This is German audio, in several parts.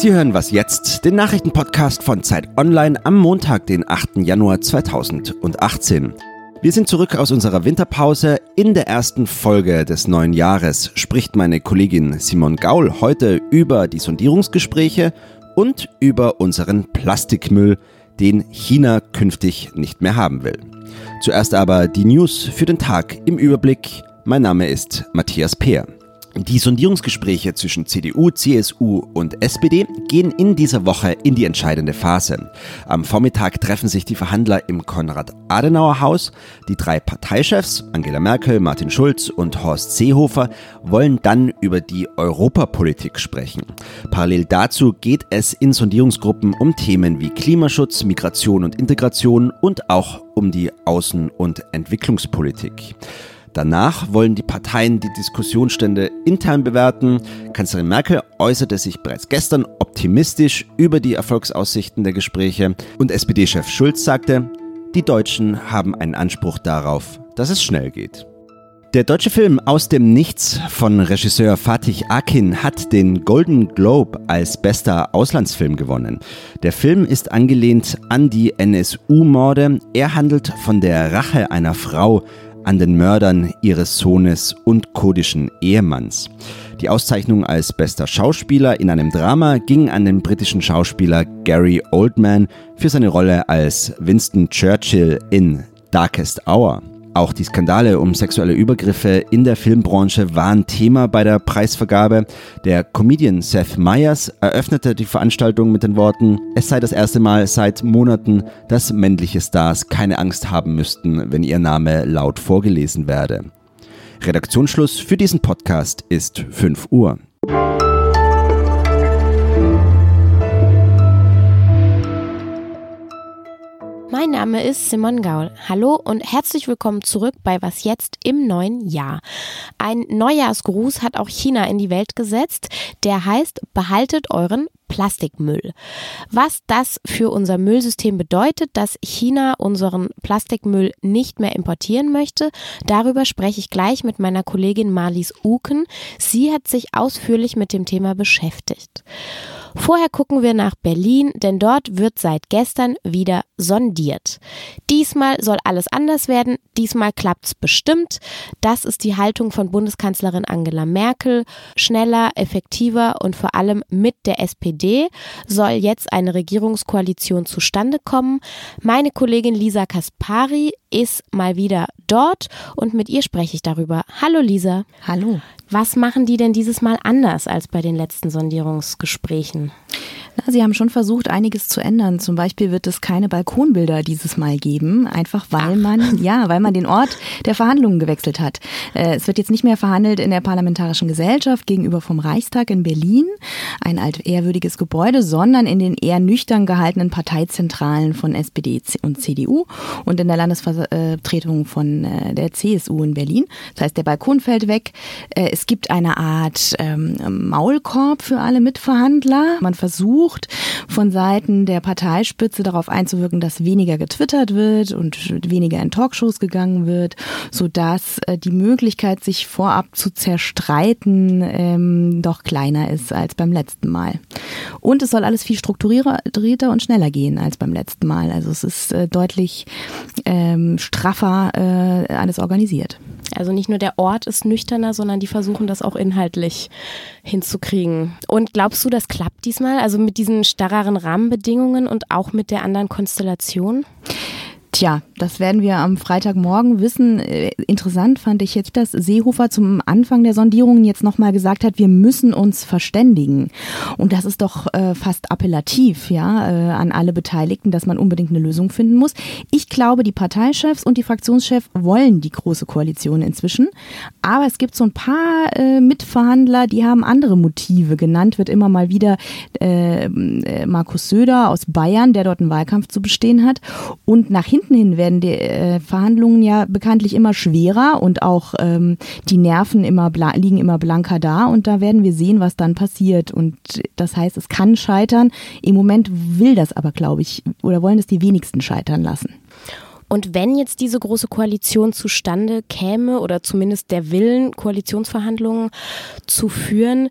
Sie hören was jetzt, den Nachrichtenpodcast von Zeit Online am Montag, den 8. Januar 2018. Wir sind zurück aus unserer Winterpause. In der ersten Folge des neuen Jahres spricht meine Kollegin Simon Gaul heute über die Sondierungsgespräche und über unseren Plastikmüll, den China künftig nicht mehr haben will. Zuerst aber die News für den Tag im Überblick. Mein Name ist Matthias Peer. Die Sondierungsgespräche zwischen CDU, CSU und SPD gehen in dieser Woche in die entscheidende Phase. Am Vormittag treffen sich die Verhandler im Konrad-Adenauer-Haus. Die drei Parteichefs, Angela Merkel, Martin Schulz und Horst Seehofer, wollen dann über die Europapolitik sprechen. Parallel dazu geht es in Sondierungsgruppen um Themen wie Klimaschutz, Migration und Integration und auch um die Außen- und Entwicklungspolitik. Danach wollen die Parteien die Diskussionsstände intern bewerten. Kanzlerin Merkel äußerte sich bereits gestern optimistisch über die Erfolgsaussichten der Gespräche und SPD-Chef Schulz sagte, die Deutschen haben einen Anspruch darauf, dass es schnell geht. Der deutsche Film Aus dem Nichts von Regisseur Fatih Akin hat den Golden Globe als bester Auslandsfilm gewonnen. Der Film ist angelehnt an die NSU-Morde. Er handelt von der Rache einer Frau an den Mördern ihres Sohnes und kurdischen Ehemanns. Die Auszeichnung als bester Schauspieler in einem Drama ging an den britischen Schauspieler Gary Oldman für seine Rolle als Winston Churchill in Darkest Hour. Auch die Skandale um sexuelle Übergriffe in der Filmbranche waren Thema bei der Preisvergabe. Der Comedian Seth Meyers eröffnete die Veranstaltung mit den Worten, es sei das erste Mal seit Monaten, dass männliche Stars keine Angst haben müssten, wenn ihr Name laut vorgelesen werde. Redaktionsschluss für diesen Podcast ist 5 Uhr. Mein Name ist Simon Gaul. Hallo und herzlich willkommen zurück bei Was jetzt im neuen Jahr. Ein Neujahrsgruß hat auch China in die Welt gesetzt, der heißt behaltet euren Plastikmüll. Was das für unser Müllsystem bedeutet, dass China unseren Plastikmüll nicht mehr importieren möchte, darüber spreche ich gleich mit meiner Kollegin Marlies Uken. Sie hat sich ausführlich mit dem Thema beschäftigt. Vorher gucken wir nach Berlin, denn dort wird seit gestern wieder sondiert. Diesmal soll alles anders werden, diesmal klappt's bestimmt. Das ist die Haltung von Bundeskanzlerin Angela Merkel. Schneller, effektiver und vor allem mit der SPD soll jetzt eine Regierungskoalition zustande kommen. Meine Kollegin Lisa Kaspari ist mal wieder dort und mit ihr spreche ich darüber. Hallo Lisa. Hallo. Was machen die denn dieses Mal anders als bei den letzten Sondierungsgesprächen? Na, sie haben schon versucht, einiges zu ändern. Zum Beispiel wird es keine Balkonbilder dieses Mal geben, einfach weil Ach. man, ja, weil man den Ort der Verhandlungen gewechselt hat. Äh, es wird jetzt nicht mehr verhandelt in der Parlamentarischen Gesellschaft gegenüber vom Reichstag in Berlin, ein altehrwürdiges Gebäude, sondern in den eher nüchtern gehaltenen Parteizentralen von SPD und CDU und in der Landesvertretung von äh, der CSU in Berlin. Das heißt, der Balkon fällt weg. Äh, es gibt eine Art ähm, Maulkorb für alle Mitverhandler. Man versucht, versucht, von Seiten der Parteispitze darauf einzuwirken, dass weniger getwittert wird und weniger in Talkshows gegangen wird, sodass äh, die Möglichkeit, sich vorab zu zerstreiten, ähm, doch kleiner ist als beim letzten Mal. Und es soll alles viel strukturierter und schneller gehen als beim letzten Mal. Also es ist äh, deutlich ähm, straffer äh, alles organisiert. Also nicht nur der Ort ist nüchterner, sondern die versuchen das auch inhaltlich hinzukriegen. Und glaubst du, das klappt diesmal? Also mit diesen starreren Rahmenbedingungen und auch mit der anderen Konstellation? Tja, das werden wir am Freitagmorgen wissen. Äh, interessant fand ich jetzt, dass Seehofer zum Anfang der Sondierungen jetzt nochmal gesagt hat, wir müssen uns verständigen. Und das ist doch äh, fast appellativ, ja, äh, an alle Beteiligten, dass man unbedingt eine Lösung finden muss. Ich glaube, die Parteichefs und die Fraktionschefs wollen die große Koalition inzwischen. Aber es gibt so ein paar äh, Mitverhandler, die haben andere Motive. Genannt wird immer mal wieder äh, äh Markus Söder aus Bayern, der dort einen Wahlkampf zu bestehen hat. Und nach hinten hinten hin werden die äh, Verhandlungen ja bekanntlich immer schwerer und auch ähm, die Nerven immer liegen immer blanker da und da werden wir sehen, was dann passiert. Und das heißt, es kann scheitern. Im Moment will das aber, glaube ich, oder wollen das die wenigsten scheitern lassen. Und wenn jetzt diese große Koalition zustande käme oder zumindest der Willen, Koalitionsverhandlungen zu führen,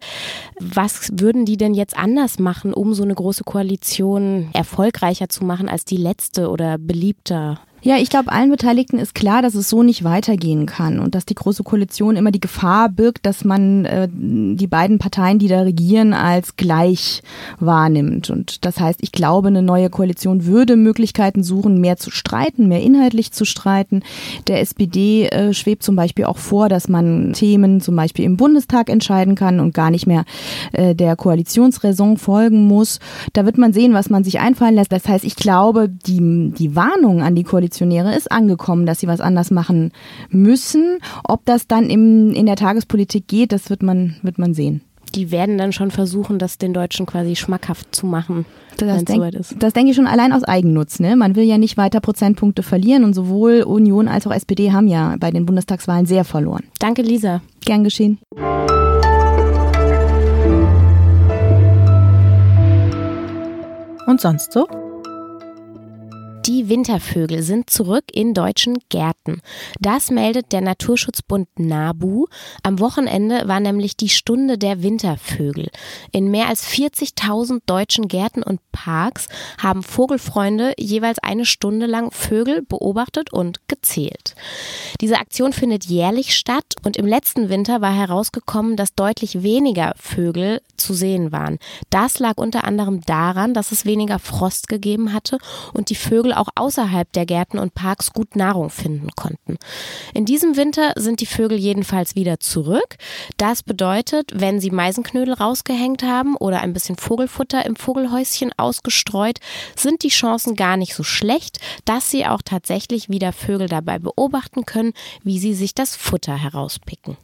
was würden die denn jetzt anders machen, um so eine große Koalition erfolgreicher zu machen als die letzte oder beliebter? Ja, ich glaube, allen Beteiligten ist klar, dass es so nicht weitergehen kann und dass die Große Koalition immer die Gefahr birgt, dass man äh, die beiden Parteien, die da regieren, als gleich wahrnimmt. Und das heißt, ich glaube, eine neue Koalition würde Möglichkeiten suchen, mehr zu streiten, mehr inhaltlich zu streiten. Der SPD äh, schwebt zum Beispiel auch vor, dass man Themen zum Beispiel im Bundestag entscheiden kann und gar nicht mehr äh, der Koalitionsräson folgen muss. Da wird man sehen, was man sich einfallen lässt. Das heißt, ich glaube, die, die Warnung an die Koalition Koalitionäre ist angekommen, dass sie was anders machen müssen. Ob das dann im, in der Tagespolitik geht, das wird man, wird man sehen. Die werden dann schon versuchen, das den Deutschen quasi schmackhaft zu machen. Das, denk, das denke ich schon allein aus Eigennutz. Ne? Man will ja nicht weiter Prozentpunkte verlieren und sowohl Union als auch SPD haben ja bei den Bundestagswahlen sehr verloren. Danke, Lisa. Gern geschehen. Und sonst so? Die Wintervögel sind zurück in deutschen Gärten. Das meldet der Naturschutzbund NABU. Am Wochenende war nämlich die Stunde der Wintervögel. In mehr als 40.000 deutschen Gärten und Parks haben Vogelfreunde jeweils eine Stunde lang Vögel beobachtet und gezählt. Diese Aktion findet jährlich statt und im letzten Winter war herausgekommen, dass deutlich weniger Vögel zu sehen waren. Das lag unter anderem daran, dass es weniger Frost gegeben hatte und die Vögel auch außerhalb der Gärten und Parks gut Nahrung finden konnten. In diesem Winter sind die Vögel jedenfalls wieder zurück. Das bedeutet, wenn sie Meisenknödel rausgehängt haben oder ein bisschen Vogelfutter im Vogelhäuschen ausgestreut, sind die Chancen gar nicht so schlecht, dass sie auch tatsächlich wieder Vögel dabei beobachten können, wie sie sich das Futter herauspicken.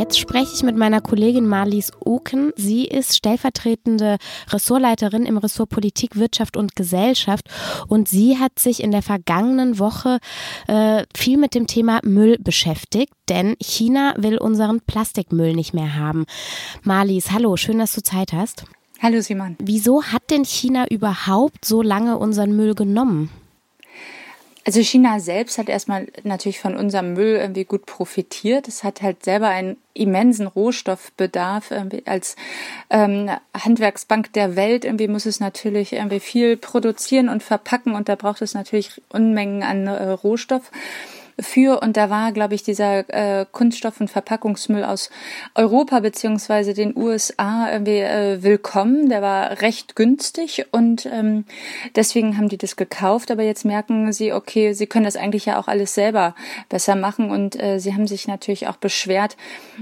Jetzt spreche ich mit meiner Kollegin Marlies Oken. Sie ist stellvertretende Ressortleiterin im Ressort Politik, Wirtschaft und Gesellschaft und sie hat sich in der vergangenen Woche äh, viel mit dem Thema Müll beschäftigt, denn China will unseren Plastikmüll nicht mehr haben. Marlies, hallo, schön, dass du Zeit hast. Hallo Simon. Wieso hat denn China überhaupt so lange unseren Müll genommen? Also China selbst hat erstmal natürlich von unserem Müll irgendwie gut profitiert. Es hat halt selber einen immensen Rohstoffbedarf. Als ähm, Handwerksbank der Welt irgendwie muss es natürlich irgendwie viel produzieren und verpacken und da braucht es natürlich Unmengen an äh, Rohstoff für. Und da war, glaube ich, dieser äh, Kunststoff- und Verpackungsmüll aus Europa beziehungsweise den USA irgendwie äh, willkommen. Der war recht günstig und ähm, deswegen haben die das gekauft. Aber jetzt merken sie, okay, sie können das eigentlich ja auch alles selber besser machen. Und äh, sie haben sich natürlich auch beschwert,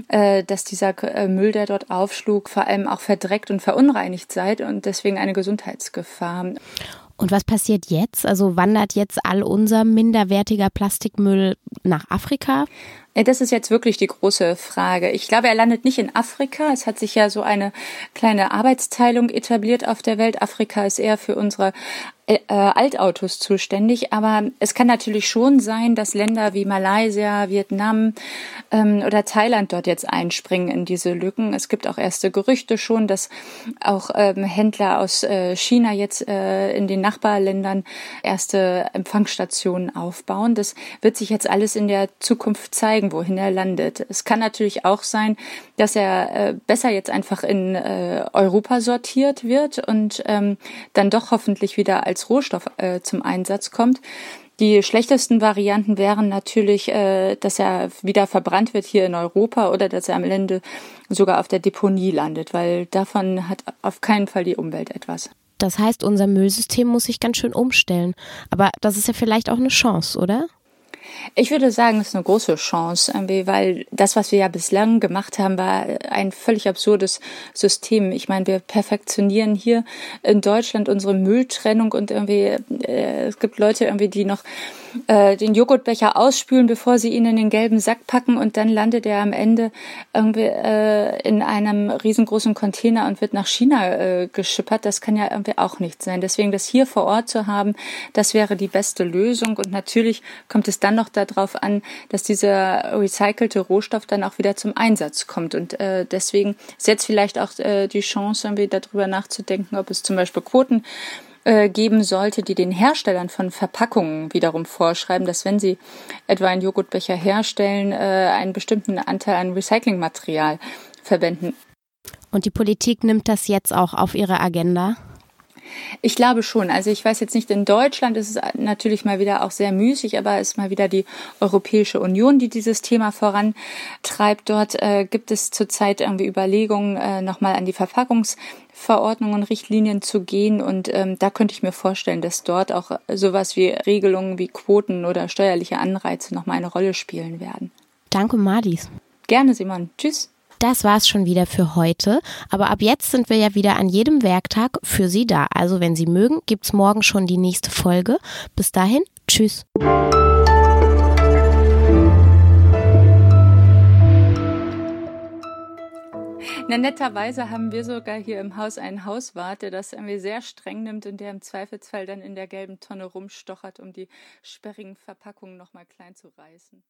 äh, dass dieser äh, Müll, der dort aufschlug, vor allem auch verdreckt und verunreinigt sei und deswegen eine Gesundheitsgefahr. Und was passiert jetzt? Also wandert jetzt all unser minderwertiger Plastikmüll nach Afrika? Das ist jetzt wirklich die große Frage. Ich glaube, er landet nicht in Afrika. Es hat sich ja so eine kleine Arbeitsteilung etabliert auf der Welt. Afrika ist eher für unsere äh, Altautos zuständig. Aber es kann natürlich schon sein, dass Länder wie Malaysia, Vietnam ähm, oder Thailand dort jetzt einspringen in diese Lücken. Es gibt auch erste Gerüchte schon, dass auch ähm, Händler aus äh, China jetzt äh, in den Nachbarländern erste Empfangsstationen aufbauen. Das wird sich jetzt alles in der Zukunft zeigen, wohin er landet. Es kann natürlich auch sein, dass er äh, besser jetzt einfach in äh, Europa sortiert wird und ähm, dann doch hoffentlich wieder als als Rohstoff äh, zum Einsatz kommt. Die schlechtesten Varianten wären natürlich, äh, dass er wieder verbrannt wird hier in Europa oder dass er am Ende sogar auf der Deponie landet, weil davon hat auf keinen Fall die Umwelt etwas. Das heißt, unser Müllsystem muss sich ganz schön umstellen. Aber das ist ja vielleicht auch eine Chance, oder? Ich würde sagen, es ist eine große Chance, weil das, was wir ja bislang gemacht haben, war ein völlig absurdes System. Ich meine, wir perfektionieren hier in Deutschland unsere Mülltrennung und irgendwie, äh, es gibt Leute irgendwie, die noch äh, den Joghurtbecher ausspülen, bevor sie ihn in den gelben Sack packen und dann landet er am Ende irgendwie äh, in einem riesengroßen Container und wird nach China äh, geschippert. Das kann ja irgendwie auch nicht sein. Deswegen das hier vor Ort zu haben, das wäre die beste Lösung. Und natürlich kommt es dann noch darauf an, dass dieser recycelte Rohstoff dann auch wieder zum Einsatz kommt. Und äh, deswegen ist jetzt vielleicht auch äh, die Chance, irgendwie darüber nachzudenken, ob es zum Beispiel Quoten äh, geben sollte, die den Herstellern von Verpackungen wiederum vorschreiben, dass wenn sie etwa einen Joghurtbecher herstellen, äh, einen bestimmten Anteil an Recyclingmaterial verwenden. Und die Politik nimmt das jetzt auch auf ihre Agenda? Ich glaube schon. Also ich weiß jetzt nicht, in Deutschland ist es natürlich mal wieder auch sehr müßig, aber es ist mal wieder die Europäische Union, die dieses Thema vorantreibt. Dort äh, gibt es zurzeit irgendwie Überlegungen, äh, nochmal an die Verpackungsverordnungen, Richtlinien zu gehen. Und ähm, da könnte ich mir vorstellen, dass dort auch sowas wie Regelungen wie Quoten oder steuerliche Anreize nochmal eine Rolle spielen werden. Danke, Madis. Gerne, Simon. Tschüss. Das war's schon wieder für heute. Aber ab jetzt sind wir ja wieder an jedem Werktag für Sie da. Also wenn Sie mögen, gibt's morgen schon die nächste Folge. Bis dahin, tschüss. Na, netterweise haben wir sogar hier im Haus einen Hauswart, der das irgendwie sehr streng nimmt und der im Zweifelsfall dann in der gelben Tonne rumstochert, um die sperrigen Verpackungen nochmal klein zu reißen.